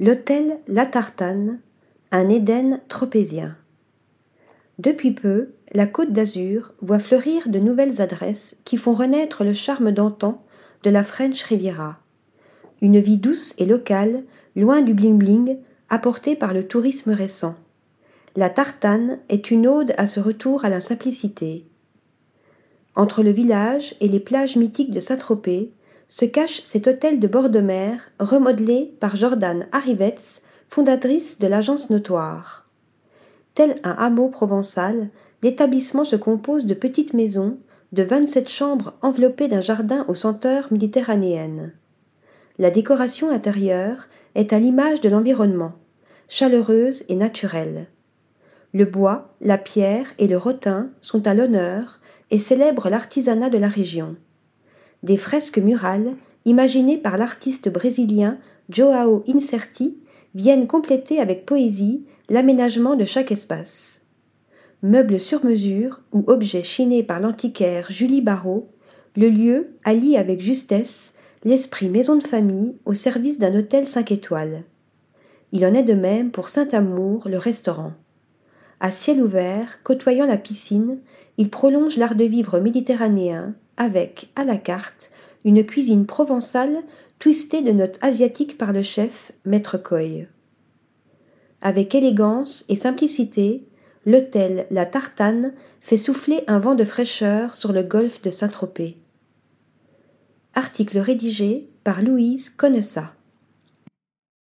L'hôtel La Tartane, un Éden tropézien. Depuis peu, la Côte d'Azur voit fleurir de nouvelles adresses qui font renaître le charme d'antan de la French Riviera. Une vie douce et locale, loin du bling-bling, apporté par le tourisme récent. La Tartane est une ode à ce retour à la simplicité. Entre le village et les plages mythiques de Saint-Tropez se cache cet hôtel de bord de mer remodelé par Jordan Arrivetz, fondatrice de l'agence Notoire. Tel un hameau provençal, l'établissement se compose de petites maisons, de 27 chambres enveloppées d'un jardin aux senteurs méditerranéennes. La décoration intérieure est à l'image de l'environnement, chaleureuse et naturelle. Le bois, la pierre et le rotin sont à l'honneur et célèbrent l'artisanat de la région. Des fresques murales, imaginées par l'artiste brésilien Joao Incerti, viennent compléter avec poésie l'aménagement de chaque espace. Meubles sur mesure ou objets chinés par l'antiquaire Julie Barrault, le lieu allie avec justesse l'esprit maison de famille au service d'un hôtel cinq étoiles. Il en est de même pour Saint-Amour, le restaurant. À ciel ouvert, côtoyant la piscine, il prolonge l'art de vivre méditerranéen avec, à la carte, une cuisine provençale twistée de notes asiatiques par le chef Maître Coy. Avec élégance et simplicité, l'hôtel La Tartane fait souffler un vent de fraîcheur sur le golfe de Saint-Tropez. Article rédigé par Louise Connessa.